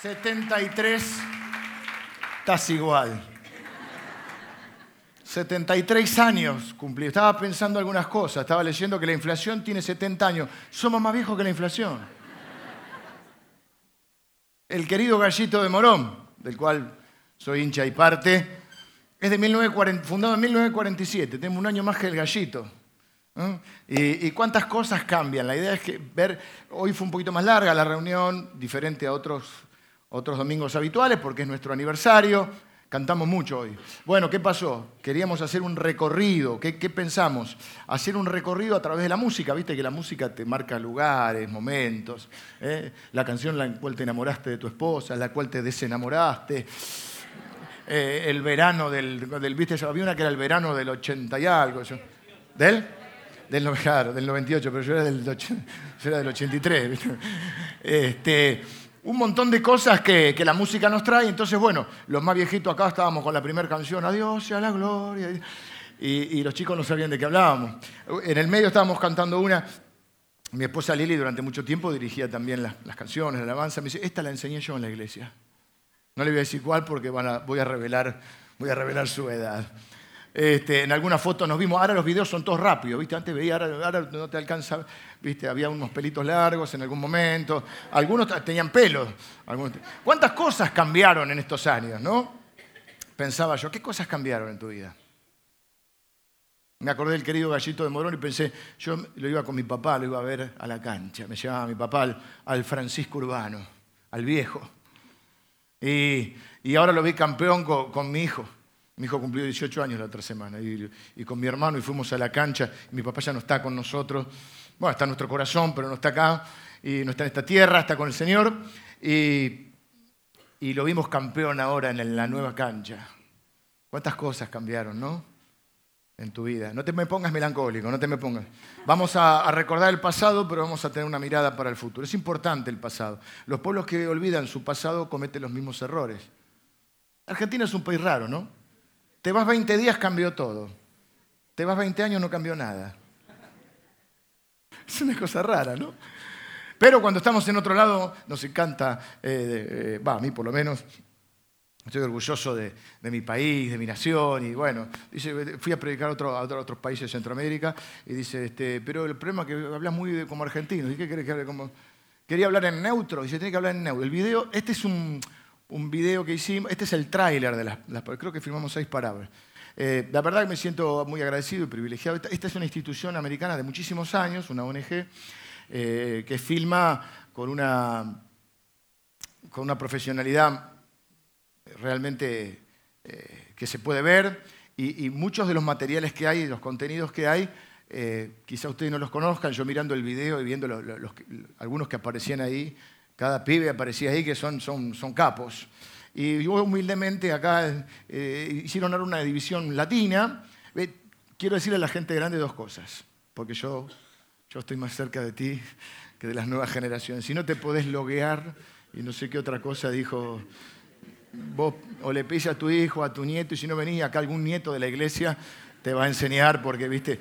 73, estás igual. 73 años cumplí. Estaba pensando algunas cosas. Estaba leyendo que la inflación tiene 70 años. Somos más viejos que la inflación. El querido Gallito de Morón, del cual soy hincha y parte, es de 1940, fundado en 1947. Tengo un año más que el Gallito. Y, y, cuántas cosas cambian. La idea es que ver, hoy fue un poquito más larga la reunión, diferente a otros otros domingos habituales porque es nuestro aniversario. Cantamos mucho hoy. Bueno, ¿qué pasó? Queríamos hacer un recorrido. ¿Qué, pensamos? Hacer un recorrido a través de la música. Viste que la música te marca lugares, momentos. ¿eh? La canción en la cual te enamoraste de tu esposa, la cual te desenamoraste. Eh, el verano del, ¿Viste? Había una que era el verano del 80 y algo. ¿Del? Del, claro, del 98, pero yo era del, yo era del 83. ¿viste? Este, un montón de cosas que, la música nos trae. Entonces, bueno, los más viejitos acá estábamos con la primera canción, Adiós sea la gloria. Y, los chicos no sabían de qué hablábamos. En el medio estábamos cantando una. Mi esposa Lili durante mucho tiempo dirigía también las, canciones, la alabanza. Me dice, esta la enseñé yo en la iglesia. No le voy a decir cuál porque voy, a revelar, voy a revelar su edad. Este, en alguna foto nos vimos, ahora los videos son todos rápidos, ¿viste? Antes veía, ahora, no te alcanza, ¿viste? Había unos pelitos largos en algún momento, algunos tenían pelos. ¿Cuántas cosas cambiaron en estos años, no? Pensaba yo, ¿qué cosas cambiaron en tu vida? Me acordé del querido Gallito de Morón y pensé, yo lo iba con mi papá, lo iba a ver a la cancha, me llevaba mi papá al, Francisco Urbano, al viejo. Y, ahora lo vi campeón con mi hijo. Mi hijo cumplió 18 años la otra semana y, con mi hermano y fuimos a la cancha. Mi papá ya no está con nosotros. Bueno, está en nuestro corazón, pero no está acá. Y no está en esta tierra, está con el Señor. Y, lo vimos campeón ahora en la nueva cancha. ¿Cuántas cosas cambiaron, no? En tu vida. No te me pongas melancólico, no te me pongas. Vamos a, a recordar el pasado, pero vamos a tener una mirada para el futuro. Es importante el pasado. Los pueblos que olvidan su pasado cometen los mismos errores. Argentina es un país raro, ¿no? Te vas 20 días, cambió todo. Te vas 20 años, no cambió nada. Es una cosa rara, ¿no? Pero cuando estamos en otro lado, nos encanta, eh, va, a mí por lo menos, estoy orgulloso de, mi país, de mi nación, y bueno, dice, fui a predicar a, otros países de Centroamérica, y dice, este, pero el problema es que hablas muy como argentino, ¿y qué querés que hable como...? Quería hablar en neutro, y se tiene que hablar en neutro. El video, este es un, un video que hicimos. Este es el tráiler de las, Creo que filmamos seis palabras. Eh, la verdad que me siento muy agradecido y privilegiado. Esta, es una institución americana de muchísimos años, una ONG, eh, que filma con una, con una profesionalidad realmente eh, que se puede ver y, muchos de los materiales que hay, los contenidos que hay, quizá ustedes no los conozcan, yo mirando el video y viendo algunos que aparecían ahí, cada pibe aparecía ahí que son, son, son capos. Y yo humildemente acá eh, hicieron ahora una división latina. quiero decirle a la gente grande dos cosas, porque yo, yo estoy más cerca de ti que de las nuevas generaciones. Si no te podés loguear y no sé qué otra cosa dijo, vos o le pides a tu hijo, a tu nieto, y si no venís acá algún nieto de la iglesia, te va a enseñar porque, viste,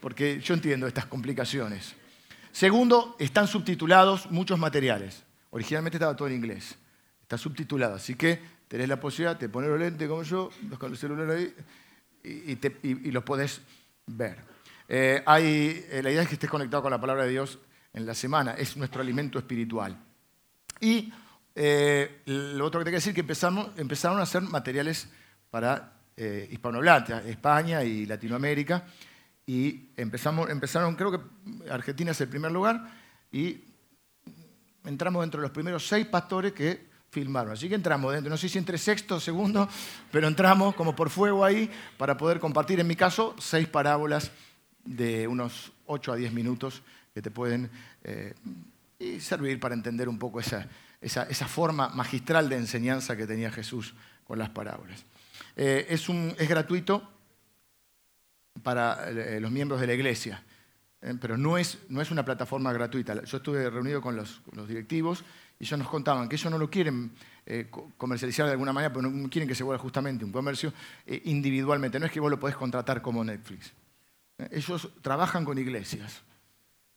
porque yo entiendo estas complicaciones. Segundo, están subtitulados muchos materiales. Originalmente estaba todo en inglés. Está subtitulado, así que tenés la posibilidad de poner los lentes como yo, con el celular ahí, y, los podés ver. Eh, eh, la idea es que estés conectado con la palabra de Dios en la semana, es nuestro alimento espiritual. Y eh, lo otro que te quiero decir es que empezamos, empezaron a hacer materiales para hispanohablantes, España y Latinoamérica, y empezamos, empezaron, creo que Argentina es el primer lugar, y entramos dentro de los primeros seis pastores que filmaron. Así que entramos dentro, no sé si entre sexto o segundo, pero entramos como por fuego ahí para poder compartir, en mi caso, seis parábolas de unos ocho a diez minutos que te pueden eh, servir para entender un poco esa, esa, forma magistral de enseñanza que tenía Jesús con las parábolas. Eh, es, un, es gratuito, para eh, los miembros de la iglesia, eh, pero no es, no es una plataforma gratuita. Yo estuve reunido con los, directivos y ellos nos contaban que ellos no lo quieren eh, comercializar de alguna manera, pero no quieren que se vuelva justamente un comercio individualmente. No es que vos lo podés contratar como Netflix. Ellos trabajan con iglesias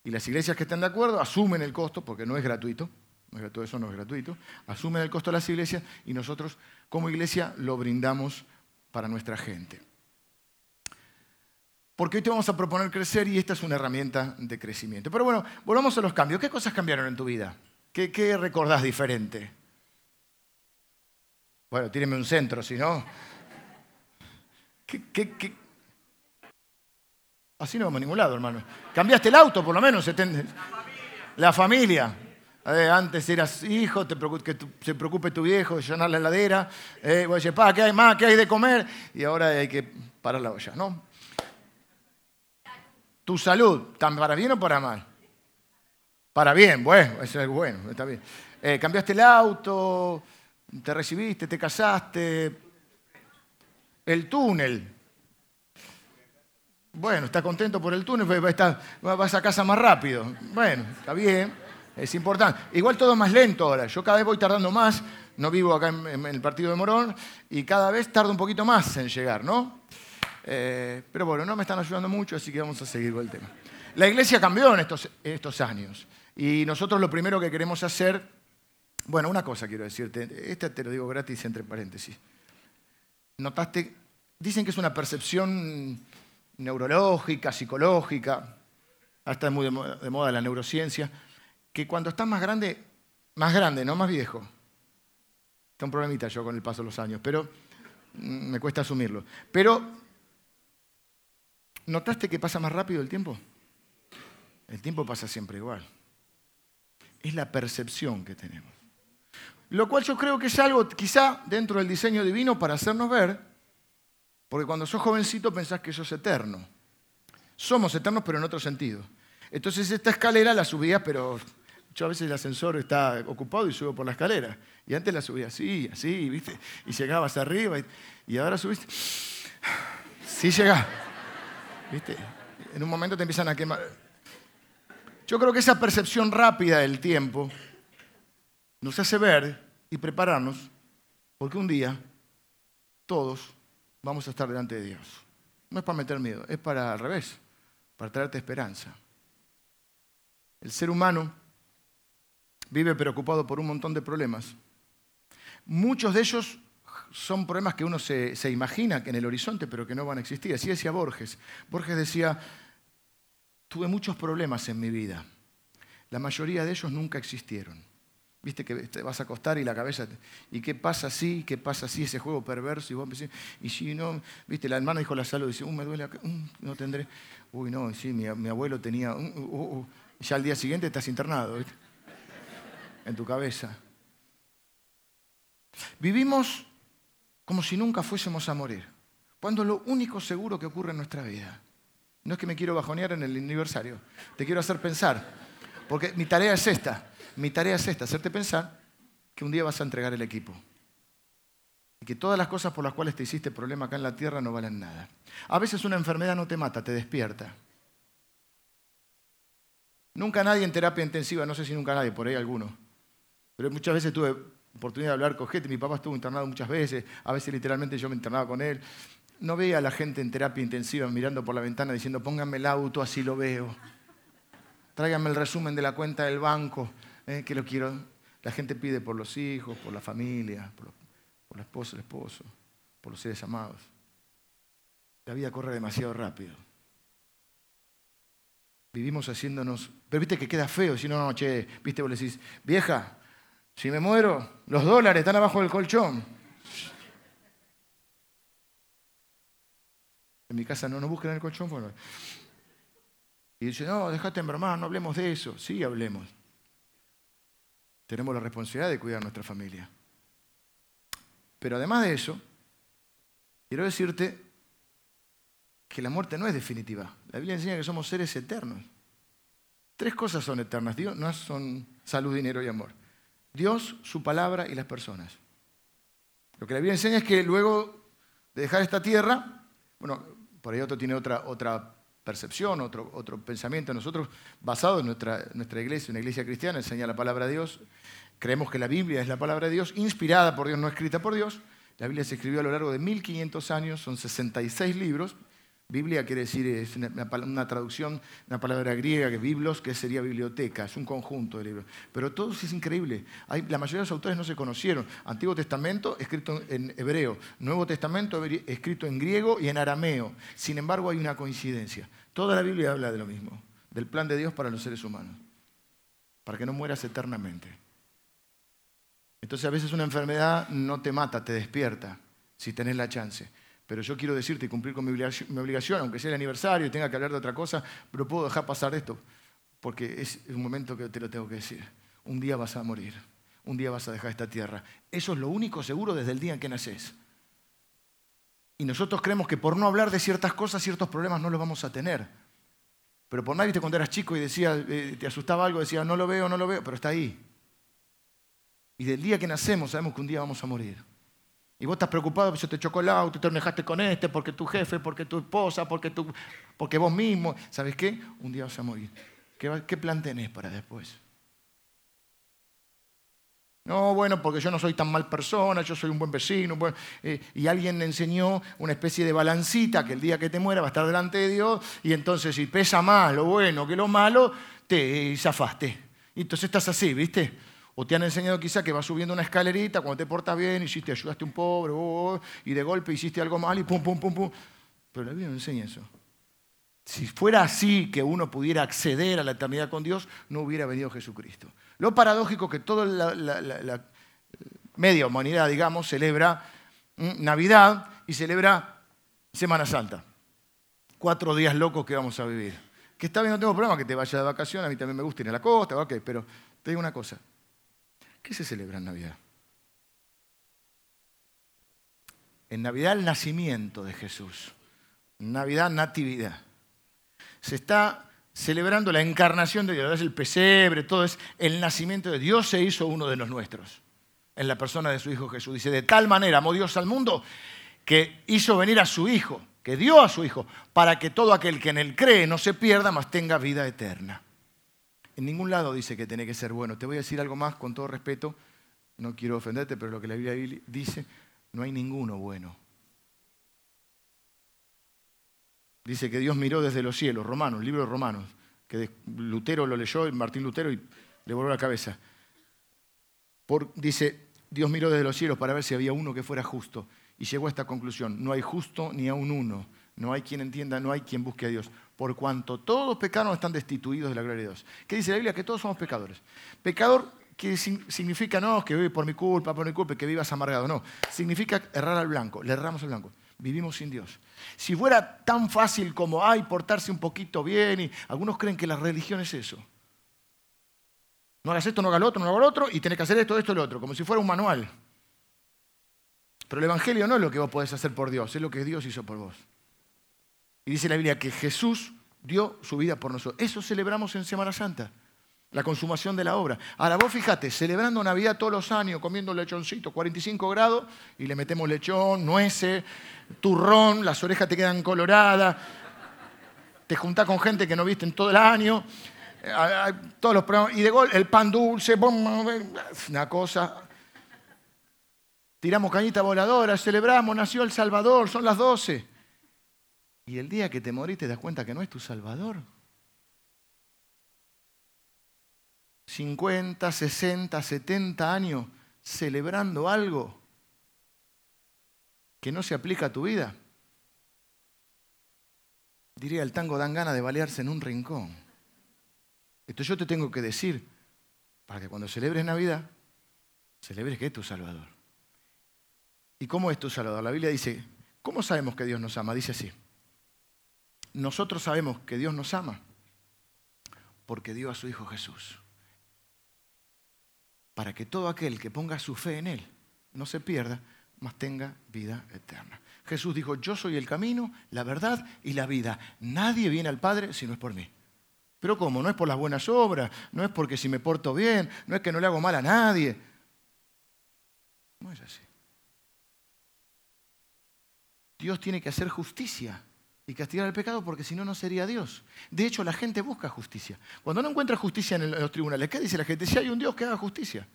y las iglesias que están de acuerdo asumen el costo porque no es gratuito, todo eso no es gratuito, asumen el costo de las iglesias y nosotros como iglesia lo brindamos para nuestra gente. Porque hoy te vamos a proponer crecer y esta es una herramienta de crecimiento. Pero bueno, volvamos a los cambios. ¿Qué cosas cambiaron en tu vida? ¿Qué, qué recordás diferente? Bueno, tíreme un centro, si no. ¿Qué, Así no vamos a ningún lado, hermano. Cambiaste el auto, por lo menos. La familia. La familia. Eh, antes eras hijo, te que se preocupe tu viejo de llenar la heladera. Eh, decir, pa, ¿qué hay más? ¿Qué hay de comer? Y ahora hay que parar la olla, ¿no? Tu salud, ¿tan para bien o para mal? Para bien, bueno, eso es bueno, está bien. Eh, cambiaste el auto, te recibiste, te casaste, el túnel. Bueno, está contento por el túnel, vas a casa más rápido. Bueno, está bien, es importante. Igual todo más lento ahora. Yo cada vez voy tardando más. No vivo acá en, el partido de Morón y cada vez tardo un poquito más en llegar, ¿no? Eh, pero bueno, no me están ayudando mucho, así que vamos a seguir con el tema. La iglesia cambió en estos, estos años y nosotros lo primero que queremos hacer, bueno, una cosa quiero decirte, esta te lo digo gratis entre paréntesis. ¿Notaste? Dicen que es una percepción neurológica, psicológica, hasta es muy de moda, la neurociencia, que cuando estás más grande, más grande, no más viejo, está un problemita yo con el paso de los años, pero mm, me cuesta asumirlo. Pero, ¿notaste que pasa más rápido el tiempo? El tiempo pasa siempre igual. Es la percepción que tenemos. Lo cual yo creo que es algo quizá dentro del diseño divino para hacernos ver, porque cuando sos jovencito pensás que sos eterno. Somos eternos pero en otro sentido. Entonces esta escalera la subías, pero yo a veces el ascensor está ocupado y subo por la escalera. Y antes la subía así, así, ¿viste? Y llegabas arriba y, ahora subiste. Sí llegás. ¿Viste? En un momento te empiezan a quemar. Yo creo que esa percepción rápida del tiempo nos hace ver y prepararnos porque un día todos vamos a estar delante de Dios. No es para meter miedo, es para al revés, para traerte esperanza. El ser humano vive preocupado por un montón de problemas. Muchos de ellos son problemas que uno se, se, imagina en el horizonte, pero que no van a existir. Así decía Borges. Borges decía, tuve muchos problemas en mi vida. La mayoría de ellos nunca existieron. Viste que te vas a acostar y la cabeza. ¿Y qué pasa así? ¿Qué pasa así? Ese juego perverso. Y vos empecé, y si no, viste, la hermana dijo la salud, dice, uh, me duele acá, uh, no tendré. Uy, no, sí, mi, abuelo tenía. Uh, uh, ya al día siguiente estás internado. En tu cabeza. Vivimos como si nunca fuésemos a morir. Cuando lo único seguro que ocurre en nuestra vida. No es que me quiero bajonear en el aniversario, te quiero hacer pensar. Porque mi tarea es esta mi tarea es esta, hacerte pensar que un día vas a entregar el equipo. Y que todas las cosas por las cuales te hiciste problema acá en la tierra no valen nada. A veces una enfermedad no te mata, te despierta. Nunca nadie en terapia intensiva, no sé si nunca nadie, por ahí alguno. Pero muchas veces tuve oportunidad de hablar con gente. Mi papá estuvo internado muchas veces, a veces literalmente yo me internaba con él. No veía a la gente en terapia intensiva mirando por la ventana diciendo, pónganme el auto, así lo veo. Tráiganme el resumen de la cuenta del banco, eh, que lo quiero. La gente pide por los hijos, por la familia, por, la esposa, el esposo, por los seres amados. La vida corre demasiado rápido. Vivimos haciéndonos. Pero viste que queda feo si no, no, che, viste, vos le decís, vieja, si me muero, los dólares están abajo del colchón. En mi casa no nos busquen el colchón. Bueno. Y dice, no, déjate enbromar, no hablemos de eso. Sí, hablemos tenemos la responsabilidad de cuidar a nuestra familia. Pero además de eso, quiero decirte que la muerte no es definitiva. La Biblia enseña que somos seres eternos. Tres cosas son eternas. Dios no son salud, dinero y amor. Dios, su palabra y las personas. Lo que la Biblia enseña es que luego de dejar esta tierra, bueno, por ahí otro tiene otra, otra percepción, otro, otro pensamiento. Nosotros, basado en nuestra, nuestra iglesia, una iglesia cristiana, enseña la palabra de Dios. Creemos que la Biblia es la palabra de Dios, inspirada por Dios, no escrita por Dios. La Biblia se escribió a lo largo de 1500 años, son 66 libros, Biblia quiere decir, es una, traducción, una palabra griega que biblos, que sería biblioteca, es un conjunto de libros. Pero todo es increíble. la mayoría de los autores no se conocieron. Antiguo Testamento escrito en hebreo, Nuevo Testamento escrito en griego y en arameo. Sin embargo, hay una coincidencia. Toda la Biblia habla de lo mismo, del plan de Dios para los seres humanos, para que no mueras eternamente. Entonces a veces una enfermedad no te mata, te despierta, si tenés la chance. Pero yo quiero decirte y cumplir con mi obligación, aunque sea el aniversario y tenga que hablar de otra cosa, pero puedo dejar pasar esto, porque es un momento que te lo tengo que decir. Un día vas a morir, un día vas a dejar esta tierra. Eso es lo único seguro desde el día en que naces. Y nosotros creemos que por no hablar de ciertas cosas, ciertos problemas no los vamos a tener. Pero por nadie, cuando eras chico y decía, eh, te asustaba algo, decía, no lo veo, no lo veo, pero está ahí. Y del día que nacemos sabemos que un día vamos a morir. Y vos estás preocupado porque se te chocó el auto, te enojaste con este, porque tu jefe, porque tu esposa, porque, tu, porque vos mismo. ¿Sabes qué? Un día vas a morir. ¿Qué, qué plan tenés para después? No, bueno, porque yo no soy tan mal persona, yo soy un buen vecino. Eh, y alguien le enseñó una especie de balancita que el día que te muera va a estar delante de Dios y entonces si pesa más lo bueno que lo malo, te zafaste. Y entonces estás así, ¿viste? O te han enseñado quizá que vas subiendo una escalerita, cuando te portas bien, hiciste, ayudaste a un pobre, oh, y de golpe hiciste algo mal y pum, pum, pum, pum. Pero la Biblia no enseña eso. Si fuera así que uno pudiera acceder a la eternidad con Dios, no hubiera venido Jesucristo. Lo paradójico que toda la, media humanidad, digamos, celebra Navidad y celebra Semana Santa. Cuatro días locos que vamos a vivir. Que está bien, no tengo problema que te vayas de vacaciones, a mí también me gusta ir a la costa, pero te digo una cosa, ¿Qué se celebra en Navidad? En Navidad el nacimiento de Jesús. Navidad natividad. Se está celebrando la encarnación de Dios, es el pesebre, todo es el nacimiento de Dios se hizo uno de los nuestros, en la persona de su Hijo Jesús. Dice, de tal manera amó Dios al mundo que hizo venir a su Hijo, que dio a su Hijo, para que todo aquel que en él cree no se pierda, mas tenga vida eterna. En ningún lado dice que tiene que ser bueno. Te voy a decir algo más con todo respeto. No quiero ofenderte, pero lo que la Biblia dice, no hay ninguno bueno. Dice que Dios miró desde los cielos, Romanos, libro de Romanos, que Lutero lo leyó, Martín Lutero, y le voló la cabeza. dice, Dios miró desde los cielos para ver si había uno que fuera justo. Y llegó a esta conclusión, no hay justo ni aun uno. No hay quien entienda, no hay quien busque a Dios por cuanto todos pecaron están destituidos de la gloria de Dios. ¿Qué dice la Biblia? Que todos somos pecadores. Pecador que significa no que vive por mi culpa, por mi culpa, que vivas amargado. No, significa errar al blanco, le erramos al blanco. Vivimos sin Dios. Si fuera tan fácil como, hay portarse un poquito bien, y algunos creen que la religión es eso. No hagas esto, no hagas lo otro, no hagas lo otro, y tenés que hacer esto, esto lo otro, como si fuera un manual. Pero el Evangelio no es lo que vos podés hacer por Dios, es lo que Dios hizo por vos. Y dice la Biblia que Jesús dio su vida por nosotros. Eso celebramos en Semana Santa, la consumación de la obra. Ahora vos fíjate, celebrando Navidad todos los años, comiendo lechoncito, 45 grados, y le metemos lechón, nueces, turrón, las orejas te quedan coloradas, te juntás con gente que no viste en todo el año, eh, todos los y de gol, el pan dulce, una cosa. Tiramos cañita voladora, celebramos, nació el Salvador, son las 12. Y el día que te morís te das cuenta que no es tu Salvador. 50, 60, 70 años celebrando algo que no se aplica a tu vida. Diría, el tango dan ganas de balearse en un rincón. Esto yo te tengo que decir, para que cuando celebres Navidad, celebres que es tu Salvador. ¿Y cómo es tu Salvador? La Biblia dice, ¿cómo sabemos que Dios nos ama? Dice así, nosotros sabemos que Dios nos ama porque dio a su Hijo Jesús. Para que todo aquel que ponga su fe en Él no se pierda, mas tenga vida eterna. Jesús dijo, yo soy el camino, la verdad y la vida. Nadie viene al Padre si no es por mí. Pero ¿cómo? No es por las buenas obras, no es porque si me porto bien, no es que no le hago mal a nadie. No es así. Dios tiene que hacer justicia y castigar el pecado porque si no, no sería Dios. De hecho, la gente busca justicia. Cuando no encuentra justicia en los tribunales, ¿qué dice la gente? Si hay un Dios que haga justicia.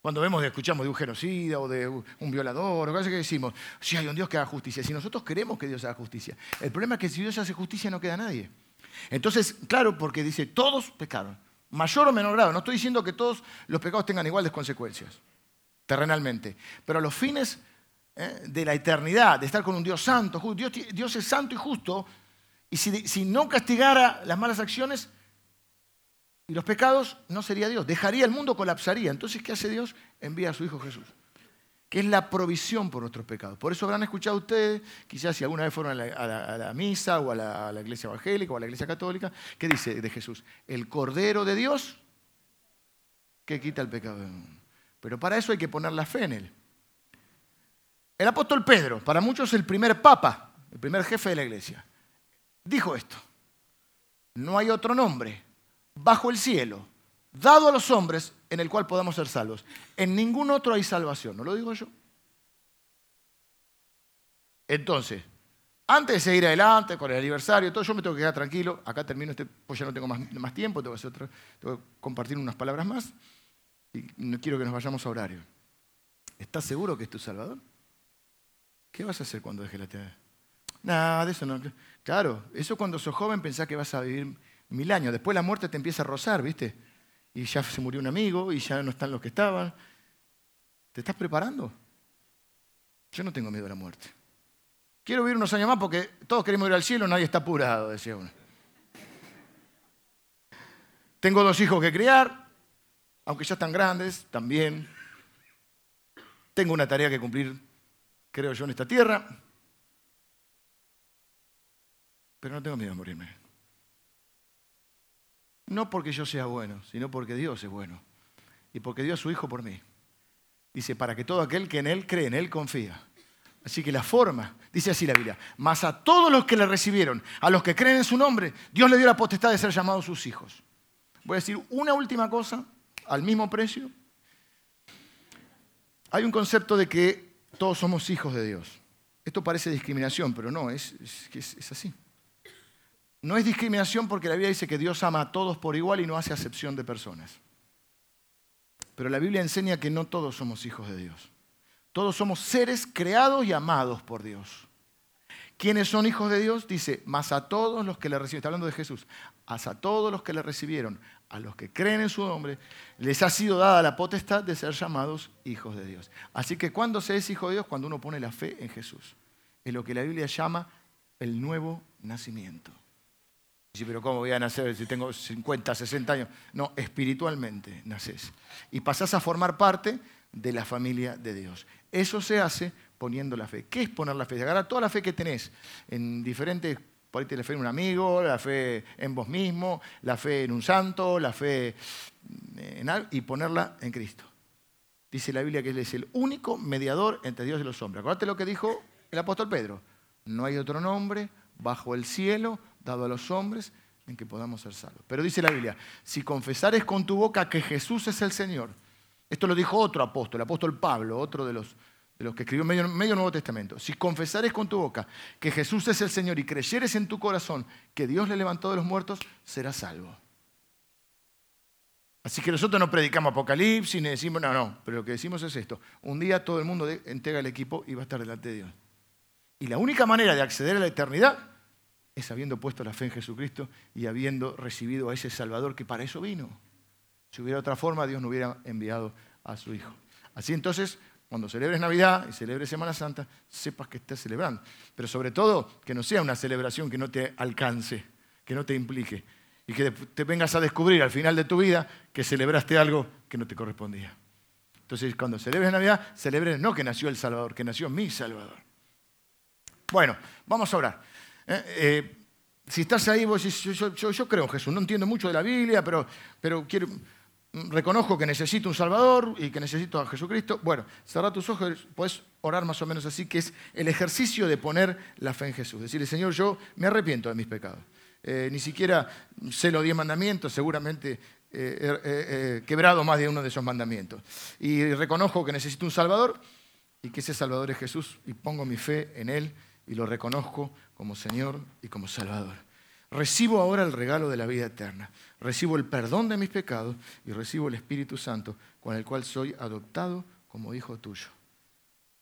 Cuando vemos escuchamos de un genocida o de un violador, o cosas que decimos, si hay un Dios que haga justicia. Si nosotros queremos que Dios haga justicia. El problema es que si Dios hace justicia no queda nadie. Entonces, claro, porque dice, todos pecaron, mayor o menor grado. No estoy diciendo que todos los pecados tengan iguales consecuencias, terrenalmente. Pero a los fines ¿eh? de la eternidad, de estar con un Dios santo, Dios, Dios es santo y justo, y si, si no castigara las malas acciones, y los pecados no sería Dios, dejaría el mundo, colapsaría. Entonces, ¿qué hace Dios? Envía a su Hijo Jesús, que es la provisión por nuestros pecados. Por eso habrán escuchado ustedes, quizás si alguna vez fueron a la, misa o a la, iglesia evangélica o a la iglesia católica, ¿qué dice de Jesús? El Cordero de Dios que quita el pecado del mundo. Pero para eso hay que poner la fe en Él. El apóstol Pedro, para muchos el primer papa, el primer jefe de la iglesia, dijo esto. No hay otro nombre bajo el cielo, dado a los hombres, en el cual podamos ser salvos. En ningún otro hay salvación, ¿no lo digo yo? Entonces, antes de seguir adelante con el aniversario, todo, yo me tengo que quedar tranquilo. Acá termino este, pues ya no tengo más, tiempo, tengo que, compartir unas palabras más. Y no quiero que nos vayamos a horario. ¿Estás seguro que es tu Salvador? ¿Qué vas a hacer cuando dejes la tierra? Nada, de eso no. Claro, eso cuando sos joven pensás que vas a vivir mil años. Después la muerte te empieza a rozar, ¿viste? Y ya se murió un amigo y ya no están los que estaban. ¿Te estás preparando? Yo no tengo miedo a la muerte. Quiero vivir unos años más porque todos queremos ir al cielo, nadie está apurado, decía uno. Tengo dos hijos que criar, aunque ya están grandes, también. Tengo una tarea que cumplir, creo yo, en esta tierra. Pero no tengo miedo a morirme. No porque yo sea bueno, sino porque Dios es bueno. Y porque dio a su Hijo por mí. Dice, para que todo aquel que en Él cree, en Él confía. Así que la forma, dice así la Biblia, más a todos los que le recibieron, a los que creen en su nombre, Dios le dio la potestad de ser llamados sus hijos. Voy a decir una última cosa, al mismo precio. Hay un concepto de que todos somos hijos de Dios. Esto parece discriminación, pero no, es, así. No es discriminación porque la Biblia dice que Dios ama a todos por igual y no hace acepción de personas. Pero la Biblia enseña que no todos somos hijos de Dios. Todos somos seres creados y amados por Dios. ¿Quiénes son hijos de Dios? Dice, más a todos los que le recibieron, está hablando de Jesús, más a todos los que le recibieron, a los que creen en su nombre, les ha sido dada la potestad de ser llamados hijos de Dios. Así que cuando se es hijo de Dios, cuando uno pone la fe en Jesús, es lo que la Biblia llama el nuevo nacimiento. Dice, pero ¿cómo voy a nacer si tengo 50, 60 años? No, espiritualmente naces. Y pasás a formar parte de la familia de Dios. Eso se hace poniendo la fe. ¿Qué es poner la fe? Agarrar toda la fe que tenés en diferentes, por ahí la fe en un amigo, la fe en vos mismo, la fe en un santo, la fe en algo, y ponerla en Cristo. Dice la Biblia que Él es el único mediador entre Dios y los hombres. Acuérdate lo que dijo el apóstol Pedro. No hay otro nombre bajo el cielo dado a los hombres en que podamos ser salvos. Pero dice la Biblia, si confesares con tu boca que Jesús es el Señor, esto lo dijo otro apóstol, el apóstol Pablo, otro de los, de los que escribió medio, medio Nuevo Testamento, si confesares con tu boca que Jesús es el Señor y creyeres en tu corazón que Dios le levantó de los muertos, serás salvo. Así que nosotros no predicamos Apocalipsis ni decimos, no, no, pero lo que decimos es esto. Un día todo el mundo entrega el equipo y va a estar delante de Dios. Y la única manera de acceder a la eternidad es habiendo puesto la fe en Jesucristo y habiendo recibido a ese Salvador que para eso vino. Si hubiera otra forma, Dios no hubiera enviado a su Hijo. Así entonces, cuando celebres Navidad y celebres Semana Santa, sepas que estás celebrando. Pero sobre todo, que no sea una celebración que no te alcance, que no te implique. Y que te vengas a descubrir al final de tu vida que celebraste algo que no te correspondía. Entonces, cuando celebres Navidad, celebres no que nació el Salvador, que nació mi Salvador. Bueno, vamos a orar. ¿eh? Eh, si estás ahí, vos decís, yo, creo en Jesús, no entiendo mucho de la Biblia, pero, pero quiero, reconozco que necesito un Salvador y que necesito a Jesucristo. Bueno, cerra tus ojos, puedes orar más o menos así, que es el ejercicio de poner la fe en Jesús. Decirle, Señor, yo me arrepiento de mis pecados. Eh, ni siquiera sé los diez mandamientos, seguramente he quebrado más de uno de esos mandamientos. Y reconozco que necesito un Salvador y que ese Salvador es Jesús y pongo mi fe en Él y lo reconozco como Señor y como Salvador. Recibo ahora el regalo de la vida eterna. Recibo el perdón de mis pecados y recibo el Espíritu Santo con el cual soy adoptado como hijo tuyo.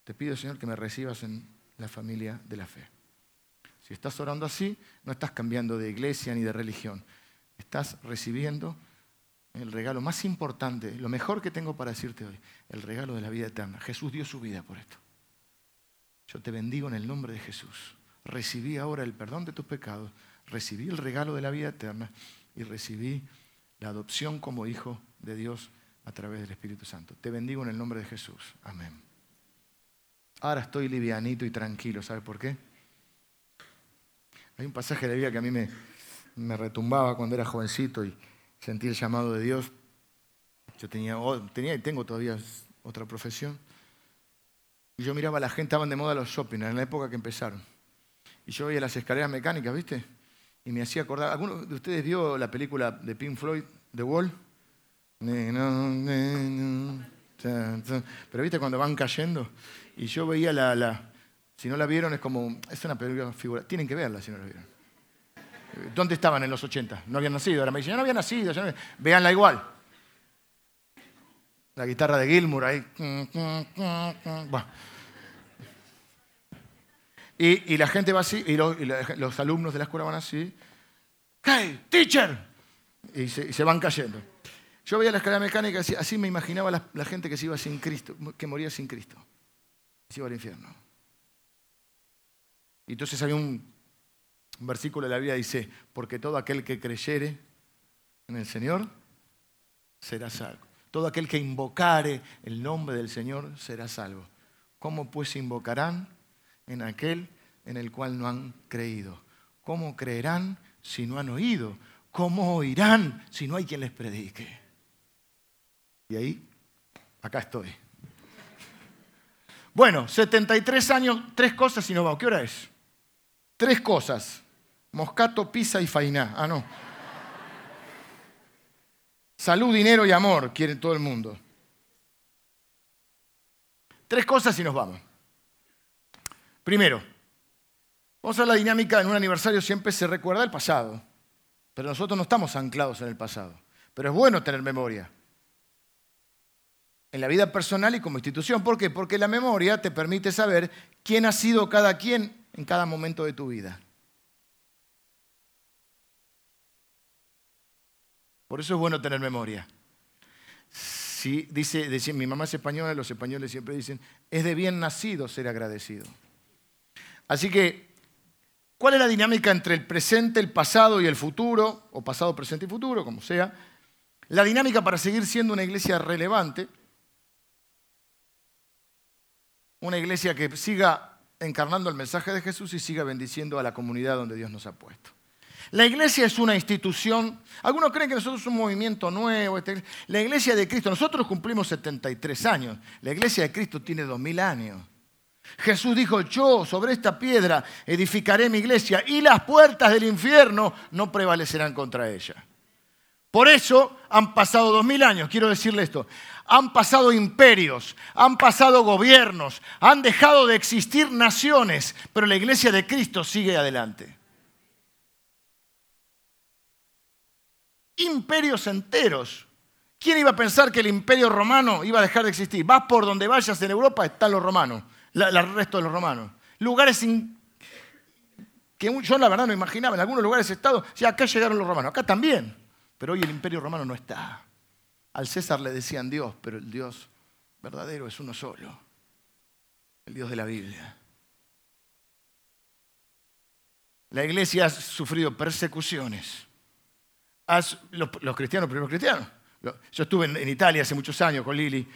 Te pido, Señor, que me recibas en la familia de la fe. Si estás orando así, no estás cambiando de iglesia ni de religión. Estás recibiendo el regalo más importante, lo mejor que tengo para decirte hoy, el regalo de la vida eterna. Jesús dio su vida por esto. Yo te bendigo en el nombre de Jesús. Recibí ahora el perdón de tus pecados, recibí el regalo de la vida eterna y recibí la adopción como hijo de Dios a través del Espíritu Santo. Te bendigo en el nombre de Jesús. Amén. Ahora estoy livianito y tranquilo. ¿Sabes por qué? Hay un pasaje de la vida que a mí me, retumbaba cuando era jovencito y sentí el llamado de Dios. Yo tenía, tenía y tengo todavía otra profesión. Y yo miraba a la gente, estaban de moda los shopping, en la época que empezaron. Y yo veía las escaleras mecánicas, ¿viste? Y me hacía acordar. ¿Alguno de ustedes vio la película de Pink Floyd, The Wall? Pero viste cuando van cayendo. Y yo veía la, la, Si no la vieron, es como. Es una película figura. Tienen que verla si no la vieron. ¿Dónde estaban en los 80? No habían nacido. Ahora me dicen, no habían nacido. Ya Veanla igual. La guitarra de Gilmour ahí. Y, la gente va así, y, los alumnos de la escuela van así. ¡Hey, teacher! Y se, van cayendo. Yo veía la escalera mecánica, así, así me imaginaba la, gente que se iba sin Cristo, que moría sin Cristo. Se iba al infierno. Y entonces había un, un versículo de la Biblia que dice, porque todo aquel que creyere en el Señor será salvo. Todo aquel que invocare el nombre del Señor será salvo. ¿Cómo pues invocarán en aquel en el cual no han creído? ¿Cómo creerán si no han oído? ¿Cómo oirán si no hay quien les predique? Y ahí, acá estoy. Bueno, 73 años, tres cosas y no vamos. ¿Qué hora es? Tres cosas. Moscato, pizza y fainá. Ah, no. Salud, dinero y amor quiere todo el mundo. Tres cosas y nos vamos. Primero, vamos a ver la dinámica en un aniversario, siempre se recuerda el pasado, pero nosotros no estamos anclados en el pasado. Pero es bueno tener memoria. En la vida personal y como institución. ¿Por qué? Porque la memoria te permite saber quién ha sido cada quien en cada momento de tu vida. Por eso es bueno tener memoria. Dice, mi mamá es española, los españoles siempre dicen, es de bien nacido ser agradecido. Así que, ¿cuál es la dinámica entre el presente, el pasado y el futuro, o pasado, presente y futuro, como sea? La dinámica para seguir siendo una iglesia relevante, una iglesia que siga encarnando el mensaje de Jesús y siga bendiciendo a la comunidad donde Dios nos ha puesto. La iglesia es una institución. Algunos creen que nosotros somos un movimiento nuevo. Este, la iglesia de Cristo, nosotros cumplimos 73 años. La iglesia de Cristo tiene 2000 años. Jesús dijo, yo sobre esta piedra edificaré mi iglesia y las puertas del infierno no prevalecerán contra ella. Por eso han pasado dos mil años, quiero decirle esto, han pasado imperios, han pasado gobiernos, han dejado de existir naciones, pero la iglesia de Cristo sigue adelante. imperios enteros. ¿Quién iba a pensar que el imperio romano iba a dejar de existir? Vas por donde vayas en Europa, están los romanos, el resto de los romanos. Lugares que yo la verdad no imaginaba, en algunos lugares he estado, acá llegaron los romanos, acá también, pero hoy el imperio romano no está. Al César le decían Dios, pero el Dios verdadero es uno solo, el Dios de la Biblia. La iglesia ha sufrido persecuciones los, cristianos, primeros cristianos. Yo estuve en, Italia hace muchos años con Lili.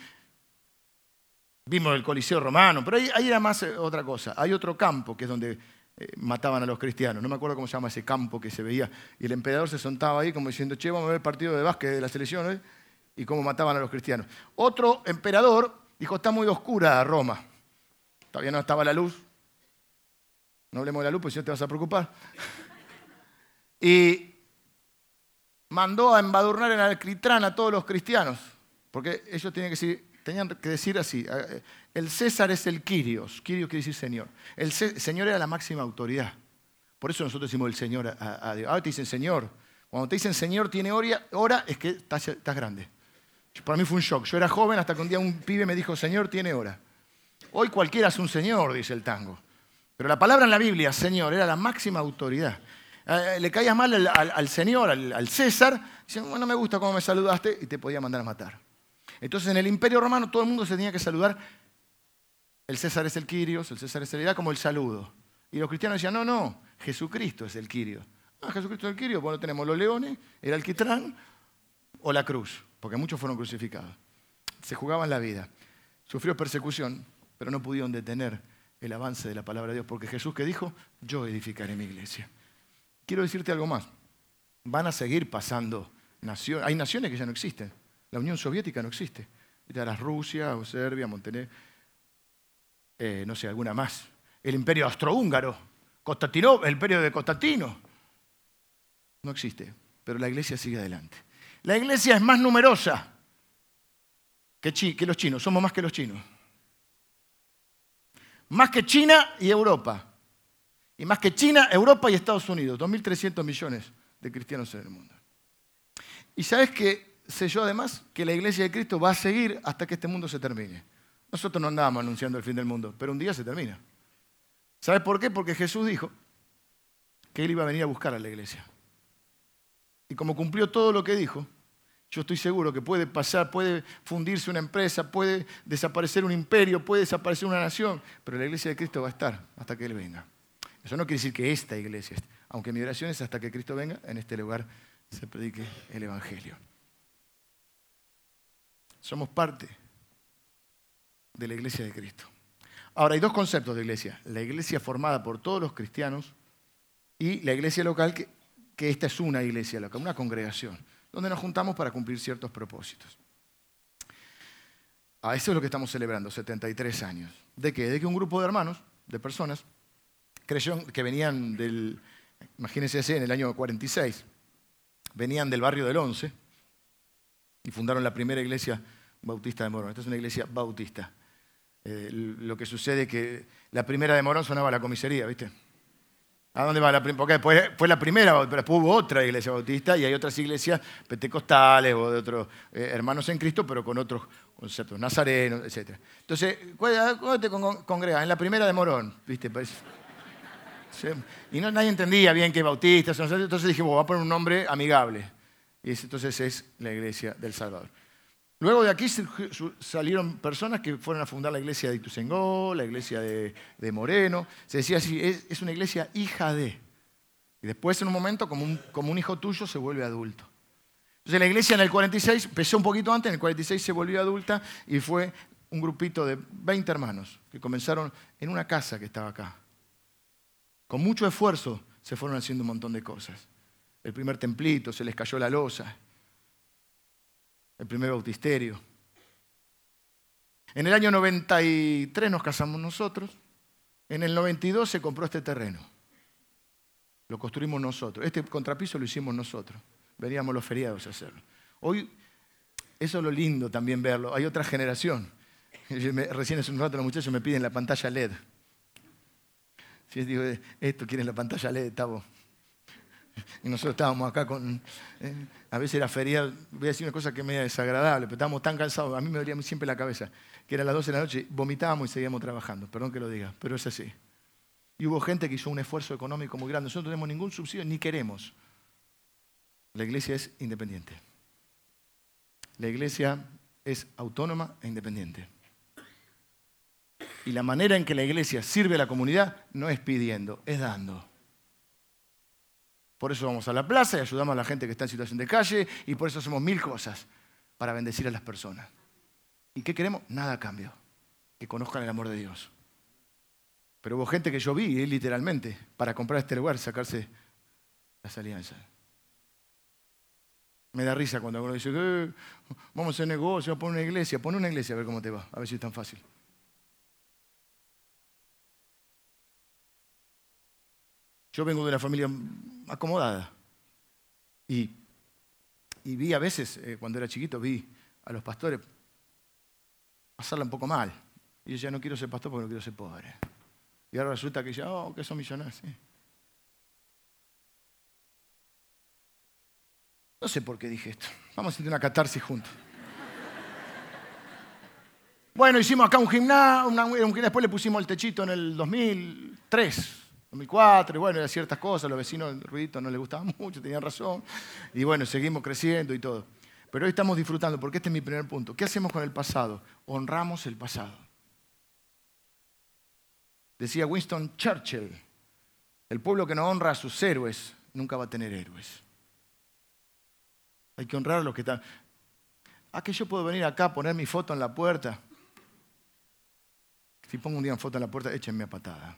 Vimos el Coliseo romano, pero ahí, era más eh, otra cosa. Hay otro campo que es donde eh, mataban a los cristianos. No me acuerdo cómo se llama ese campo que se veía. Y el emperador se sentaba ahí como diciendo, che, vamos a ver el partido de básquet de la selección ¿eh? y cómo mataban a los cristianos. Otro emperador dijo, está muy oscura Roma. Todavía no estaba la luz. No hablemos de la luz, pues si no te vas a preocupar. y mandó a embadurnar en alquitrán a todos los cristianos, porque ellos tenían que decir, así, eh, el César es el Quirios, Quirios quiere decir Señor, el Señor era la máxima autoridad. Por eso nosotros decimos el Señor a, Dios. Ahora te dicen Señor. Cuando te dicen Señor tiene hora, es que estás, grande. Para mí fue un shock. Yo era joven hasta que un día un pibe me dijo, Señor tiene hora. Hoy cualquiera es un Señor, dice el tango. Pero la palabra en la Biblia, Señor, era la máxima autoridad. Eh, le caías mal al, Señor, al, César, dice, bueno, no me gusta cómo me saludaste, y te podía mandar a matar. Entonces en el Imperio Romano todo el mundo se tenía que saludar. El César es el Quirios, el César es el era como el saludo. Y los cristianos decían, no, no, Jesucristo es el Quirio. Ah, Jesucristo es el Quirio. Bueno, tenemos los leones, el alquitrán o la cruz, porque muchos fueron crucificados. Se jugaban la vida. Sufrió persecución, pero no pudieron detener el avance de la palabra de Dios, porque Jesús que dijo, yo edificaré mi iglesia. Quiero decirte algo más. Van a seguir pasando naciones. Hay naciones que ya no existen. La Unión Soviética no existe. Era Rusia Serbia, Montenegro, eh, no sé, alguna más. El imperio austrohúngaro, el imperio de Constantino. No existe, pero la iglesia sigue adelante. La iglesia es más numerosa que, que los chinos, somos más que los chinos. Más que China y Europa. Y más que China, Europa y Estados Unidos. 2.300 millones de cristianos en el mundo. Y sabes que sé yo además que la iglesia de Cristo va a seguir hasta que este mundo se termine. Nosotros no andábamos anunciando el fin del mundo, pero un día se termina. ¿Sabes por qué? Porque Jesús dijo que Él iba a venir a buscar a la iglesia. Y como cumplió todo lo que dijo, yo estoy seguro que puede pasar, puede fundirse una empresa, puede desaparecer un imperio, puede desaparecer una nación, pero la iglesia de Cristo va a estar hasta que Él venga. Eso no quiere decir que esta iglesia, aunque mi oración es hasta que Cristo venga, en este lugar se predique el Evangelio. Somos parte de la iglesia de Cristo. Ahora, hay dos conceptos de iglesia. La iglesia formada por todos los cristianos y la iglesia local, que, esta es una iglesia local, una congregación, donde nos juntamos para cumplir ciertos propósitos. A eso es lo que estamos celebrando, 73 años. ¿De qué? De que un grupo de hermanos, de personas, creyó que venían del, imagínense en el año 46, venían del barrio del 11 y fundaron la primera iglesia bautista de Morón. Esta es una iglesia bautista. Eh, lo que sucede es que la primera de Morón sonaba la comisaría, ¿viste? ¿A dónde va la primera? Porque fue la primera, pero hubo otra iglesia bautista y hay otras iglesias pentecostales o de otros eh, hermanos en Cristo, pero con otros conceptos, nazarenos, etc. Entonces, ¿cuándo te congregas? En la primera de Morón, ¿viste? Y no, nadie entendía bien qué bautistas, entonces dije, voy a poner un nombre amigable. Y entonces es la iglesia del Salvador. Luego de aquí salieron personas que fueron a fundar la iglesia de Ituzengó, la iglesia de, Moreno. Se decía así, es, una iglesia hija de. Y después en un momento, como un, como un hijo tuyo, se vuelve adulto. Entonces la iglesia en el 46, empezó un poquito antes, en el 46 se volvió adulta y fue un grupito de 20 hermanos que comenzaron en una casa que estaba acá. Con mucho esfuerzo se fueron haciendo un montón de cosas. El primer templito, se les cayó la losa, el primer bautisterio. En el año 93 nos casamos nosotros. En el 92 se compró este terreno. Lo construimos nosotros. Este contrapiso lo hicimos nosotros. Veníamos los feriados a hacerlo. Hoy, eso es lo lindo también verlo. Hay otra generación. Recién hace un rato los muchachos me piden la pantalla LED. Si digo, esto quieren la pantalla LED, Tavo. Y nosotros estábamos acá con. Eh, a veces era feria, voy a decir una cosa que es media desagradable, pero estábamos tan cansados, a mí me dolía siempre la cabeza, que era las 12 de la noche, vomitábamos y seguíamos trabajando, perdón que lo diga, pero es así. Y hubo gente que hizo un esfuerzo económico muy grande. Nosotros no tenemos ningún subsidio ni queremos. La iglesia es independiente. La iglesia es autónoma e independiente. Y la manera en que la iglesia sirve a la comunidad no es pidiendo, es dando. Por eso vamos a la plaza y ayudamos a la gente que está en situación de calle y por eso hacemos mil cosas para bendecir a las personas. ¿Y qué queremos? Nada a cambio. Que conozcan el amor de Dios. Pero hubo gente que yo vi, eh, literalmente, para comprar este lugar, sacarse las alianzas. Me da risa cuando uno dice, eh, vamos a hacer negocio, a poner una iglesia. Pon una iglesia a ver cómo te va, a ver si es tan fácil. Yo vengo de una familia acomodada. Y, vi a veces, eh, cuando era chiquito, vi a los pastores pasarla un poco mal. Y yo ya no quiero ser pastor porque no quiero ser pobre. Y ahora resulta que ya, oh, que son millonarios. Sí. No sé por qué dije esto. Vamos a hacer una catarsis juntos. Bueno, hicimos acá un gimnasio, después le pusimos el techito en el 2003. 2004, y bueno, eran ciertas cosas, los vecinos el ruidito no les gustaba mucho, tenían razón, y bueno, seguimos creciendo y todo. Pero hoy estamos disfrutando, porque este es mi primer punto. ¿Qué hacemos con el pasado? Honramos el pasado. Decía Winston Churchill, el pueblo que no honra a sus héroes nunca va a tener héroes. Hay que honrar a los que están. Ah, que yo puedo venir acá, poner mi foto en la puerta. Si pongo un día en foto en la puerta, échenme a patada.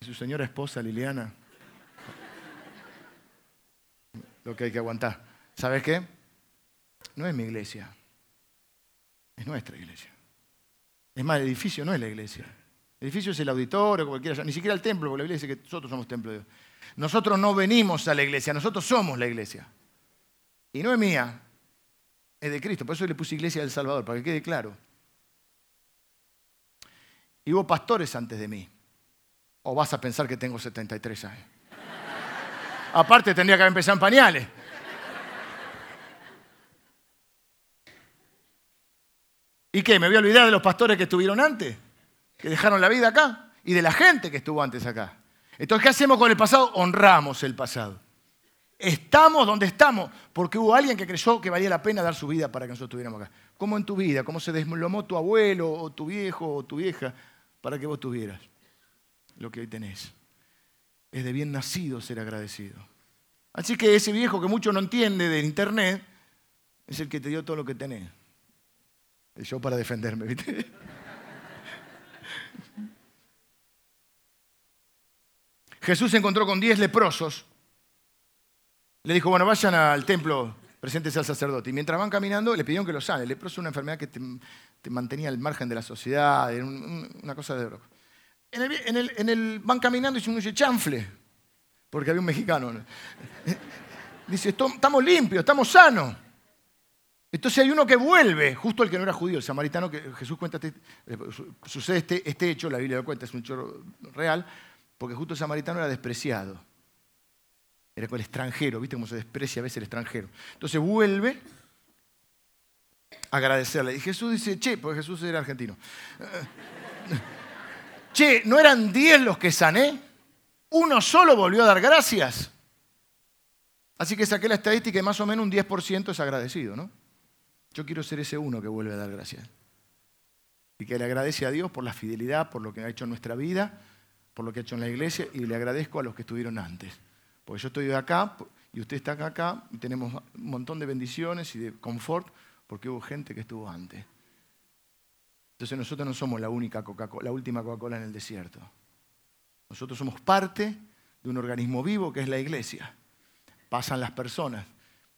Su señora esposa, Liliana. Lo que hay que aguantar. ¿Sabes qué? No es mi iglesia. Es nuestra iglesia. Es más, el edificio no es la iglesia. El edificio es el auditorio, cualquiera, ni siquiera el templo, porque la iglesia dice que nosotros somos templo de Dios. Nosotros no venimos a la iglesia, nosotros somos la iglesia. Y no es mía, es de Cristo. Por eso le puse iglesia del Salvador, para que quede claro. Y hubo pastores antes de mí. O vas a pensar que tengo 73 años. Aparte tendría que haber empezado en pañales. ¿Y qué? ¿Me voy a olvidar de los pastores que estuvieron antes? Que dejaron la vida acá. Y de la gente que estuvo antes acá. Entonces, ¿qué hacemos con el pasado? Honramos el pasado. Estamos donde estamos porque hubo alguien que creyó que valía la pena dar su vida para que nosotros estuviéramos acá. ¿Cómo en tu vida? ¿Cómo se desmolomó tu abuelo o tu viejo o tu vieja para que vos tuvieras lo que hoy tenés? Es de bien nacido ser agradecido. Así que ese viejo que mucho no entiende del internet es el que te dio todo lo que tenés. Yo para defenderme, ¿viste? Jesús se encontró con diez leprosos. Le dijo, bueno, vayan al templo, preséntese al sacerdote. Y mientras van caminando, le pidieron que lo sane. El leproso es una enfermedad que te, mantenía al margen de la sociedad, era una cosa de loco. En el, van caminando y uno dice, chanfle, porque había un mexicano. Dice, estamos limpios, estamos sanos. Entonces hay uno que vuelve, justo el que no era judío, el samaritano, que Jesús cuenta, este, eh, sucede este, este hecho, la Biblia lo cuenta, es un hecho real, porque justo el samaritano era despreciado. Era con el extranjero, ¿viste cómo se desprecia a veces el extranjero? Entonces vuelve a agradecerle. Y Jesús dice, che, porque Jesús era argentino. Che, ¿no eran diez los que sané? Uno solo volvió a dar gracias. Así que saqué la estadística y más o menos un 10% es agradecido, ¿no? Yo quiero ser ese uno que vuelve a dar gracias. Y que le agradece a Dios por la fidelidad, por lo que ha hecho en nuestra vida, por lo que ha hecho en la iglesia y le agradezco a los que estuvieron antes. Porque yo estoy acá y usted está acá y tenemos un montón de bendiciones y de confort porque hubo gente que estuvo antes. Entonces nosotros no somos la única Coca-Cola, la última Coca-Cola en el desierto. Nosotros somos parte de un organismo vivo que es la iglesia. Pasan las personas,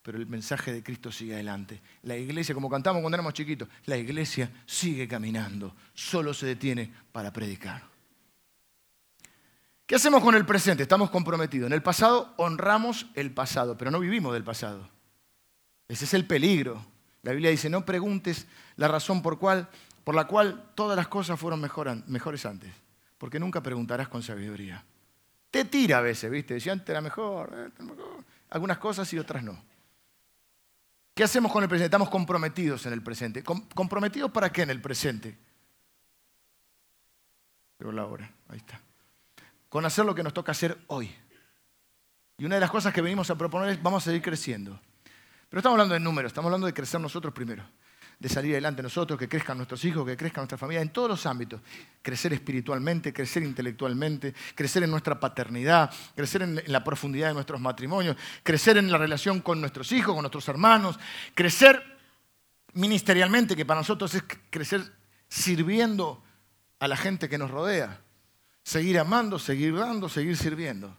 pero el mensaje de Cristo sigue adelante. La iglesia, como cantamos cuando éramos chiquitos, la iglesia sigue caminando, solo se detiene para predicar. ¿Qué hacemos con el presente? Estamos comprometidos. En el pasado honramos el pasado, pero no vivimos del pasado. Ese es el peligro. La Biblia dice, no preguntes la razón por, por la cual todas las cosas fueron mejores antes, porque nunca preguntarás con sabiduría. Te tira a veces, ¿viste? Decía, antes era mejor. Algunas cosas y otras no. ¿Qué hacemos con el presente? Estamos comprometidos en el presente. ¿Comprometidos para qué en el presente? Pero la hora, ahí está con hacer lo que nos toca hacer hoy. Y una de las cosas que venimos a proponer es vamos a seguir creciendo. Pero estamos hablando de números, estamos hablando de crecer nosotros primero, de salir adelante nosotros, que crezcan nuestros hijos, que crezca nuestra familia, en todos los ámbitos. Crecer espiritualmente, crecer intelectualmente, crecer en nuestra paternidad, crecer en la profundidad de nuestros matrimonios, crecer en la relación con nuestros hijos, con nuestros hermanos, crecer ministerialmente, que para nosotros es crecer sirviendo a la gente que nos rodea. Seguir amando, seguir dando, seguir sirviendo.